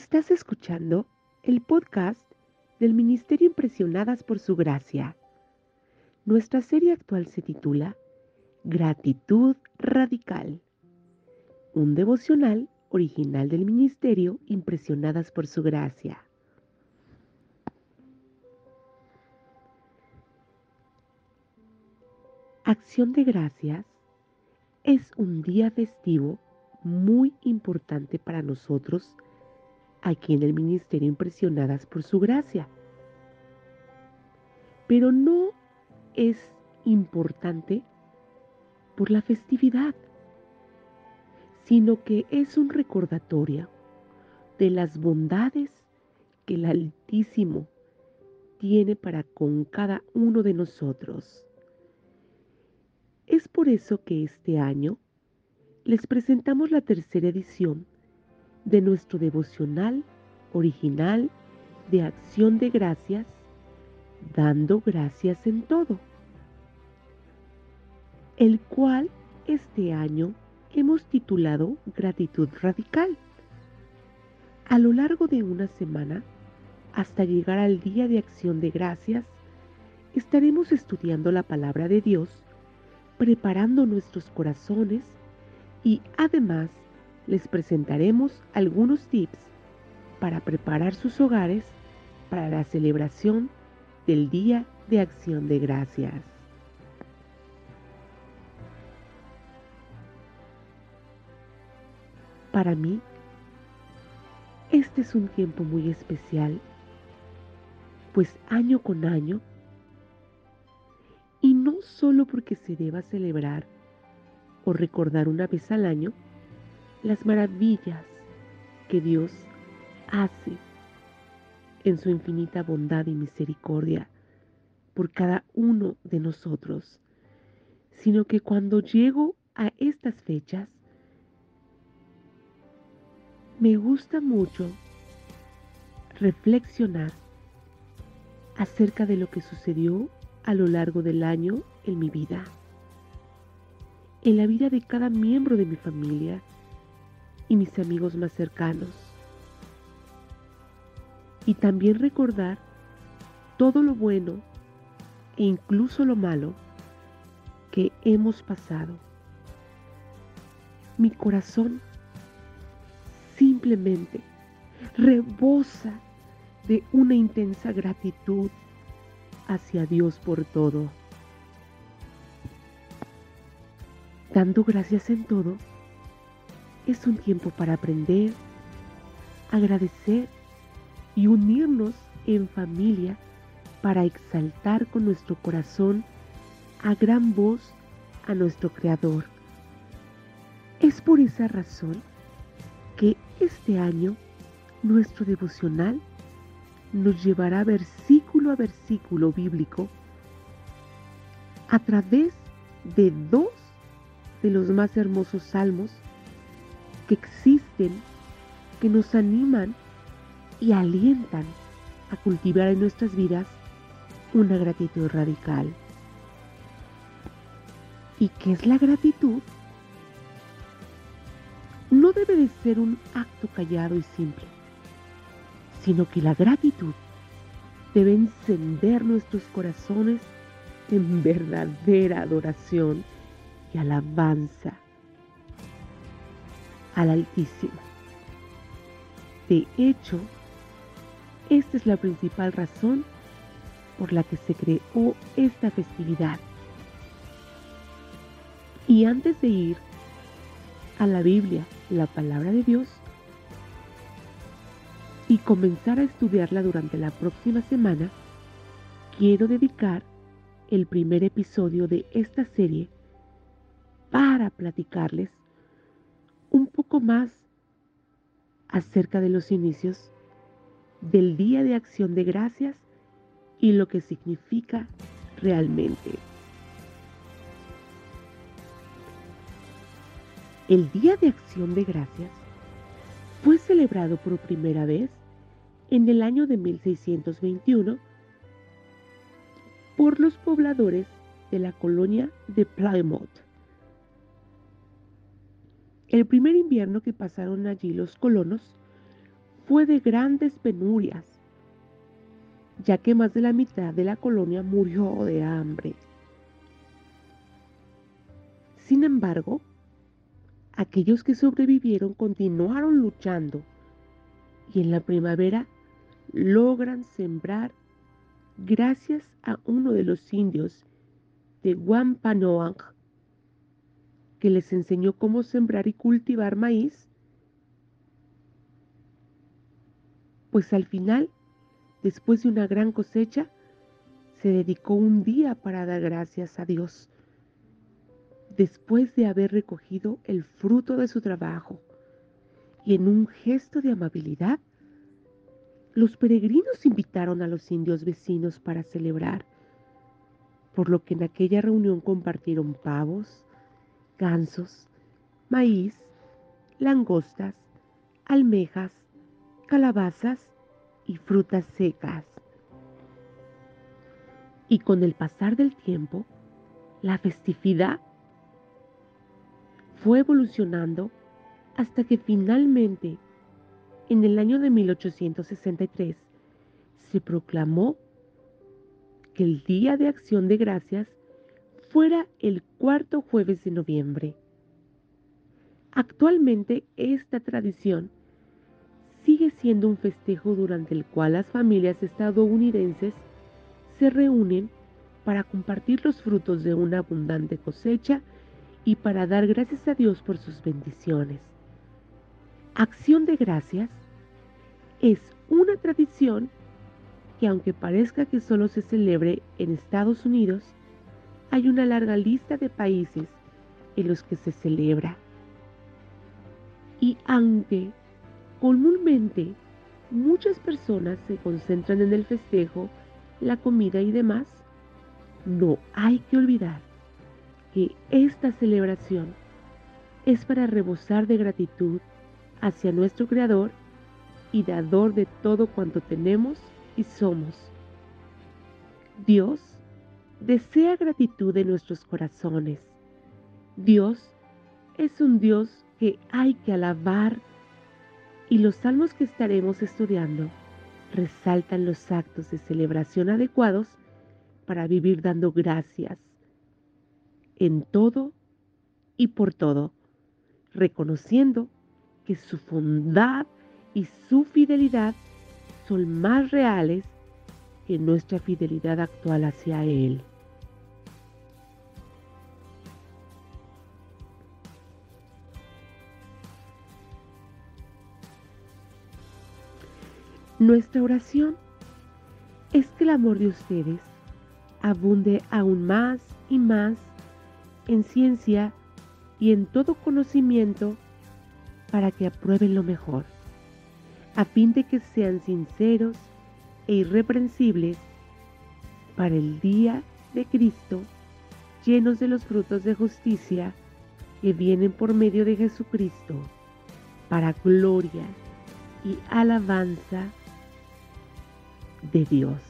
Estás escuchando el podcast del Ministerio Impresionadas por Su Gracia. Nuestra serie actual se titula Gratitud Radical, un devocional original del Ministerio Impresionadas por Su Gracia. Acción de Gracias es un día festivo muy importante para nosotros aquí en el ministerio impresionadas por su gracia. Pero no es importante por la festividad, sino que es un recordatorio de las bondades que el Altísimo tiene para con cada uno de nosotros. Es por eso que este año les presentamos la tercera edición de nuestro devocional original de acción de gracias, dando gracias en todo, el cual este año hemos titulado Gratitud Radical. A lo largo de una semana, hasta llegar al Día de Acción de Gracias, estaremos estudiando la palabra de Dios, preparando nuestros corazones y además les presentaremos algunos tips para preparar sus hogares para la celebración del Día de Acción de Gracias. Para mí, este es un tiempo muy especial, pues año con año, y no solo porque se deba celebrar o recordar una vez al año las maravillas que Dios hace en su infinita bondad y misericordia por cada uno de nosotros, sino que cuando llego a estas fechas, me gusta mucho reflexionar acerca de lo que sucedió a lo largo del año en mi vida en la vida de cada miembro de mi familia y mis amigos más cercanos. Y también recordar todo lo bueno e incluso lo malo que hemos pasado. Mi corazón simplemente rebosa de una intensa gratitud hacia Dios por todo. Dando gracias en todo, es un tiempo para aprender, agradecer y unirnos en familia para exaltar con nuestro corazón a gran voz a nuestro Creador. Es por esa razón que este año nuestro devocional nos llevará versículo a versículo bíblico a través de dos de los más hermosos salmos que existen, que nos animan y alientan a cultivar en nuestras vidas una gratitud radical. ¿Y qué es la gratitud? No debe de ser un acto callado y simple, sino que la gratitud debe encender nuestros corazones en verdadera adoración y alabanza al Altísimo. De hecho, esta es la principal razón por la que se creó esta festividad. Y antes de ir a la Biblia, la palabra de Dios, y comenzar a estudiarla durante la próxima semana, quiero dedicar el primer episodio de esta serie para platicarles un poco más acerca de los inicios del Día de Acción de Gracias y lo que significa realmente. El Día de Acción de Gracias fue celebrado por primera vez en el año de 1621 por los pobladores de la colonia de Plymouth el primer invierno que pasaron allí los colonos fue de grandes penurias, ya que más de la mitad de la colonia murió de hambre. Sin embargo, aquellos que sobrevivieron continuaron luchando y en la primavera logran sembrar gracias a uno de los indios de Wampanoag que les enseñó cómo sembrar y cultivar maíz, pues al final, después de una gran cosecha, se dedicó un día para dar gracias a Dios, después de haber recogido el fruto de su trabajo, y en un gesto de amabilidad, los peregrinos invitaron a los indios vecinos para celebrar, por lo que en aquella reunión compartieron pavos, gansos, maíz, langostas, almejas, calabazas y frutas secas. Y con el pasar del tiempo, la festividad fue evolucionando hasta que finalmente, en el año de 1863, se proclamó que el Día de Acción de Gracias fuera el cuarto jueves de noviembre. Actualmente esta tradición sigue siendo un festejo durante el cual las familias estadounidenses se reúnen para compartir los frutos de una abundante cosecha y para dar gracias a Dios por sus bendiciones. Acción de gracias es una tradición que aunque parezca que solo se celebre en Estados Unidos, hay una larga lista de países en los que se celebra. Y aunque comúnmente muchas personas se concentran en el festejo, la comida y demás, no hay que olvidar que esta celebración es para rebosar de gratitud hacia nuestro Creador y dador de todo cuanto tenemos y somos. Dios desea gratitud en nuestros corazones. Dios es un Dios que hay que alabar y los salmos que estaremos estudiando resaltan los actos de celebración adecuados para vivir dando gracias en todo y por todo, reconociendo que su bondad y su fidelidad son más reales que nuestra fidelidad actual hacia Él. Nuestra oración es que el amor de ustedes abunde aún más y más en ciencia y en todo conocimiento para que aprueben lo mejor, a fin de que sean sinceros e irreprensibles para el día de Cristo, llenos de los frutos de justicia que vienen por medio de Jesucristo, para gloria y alabanza de Dios.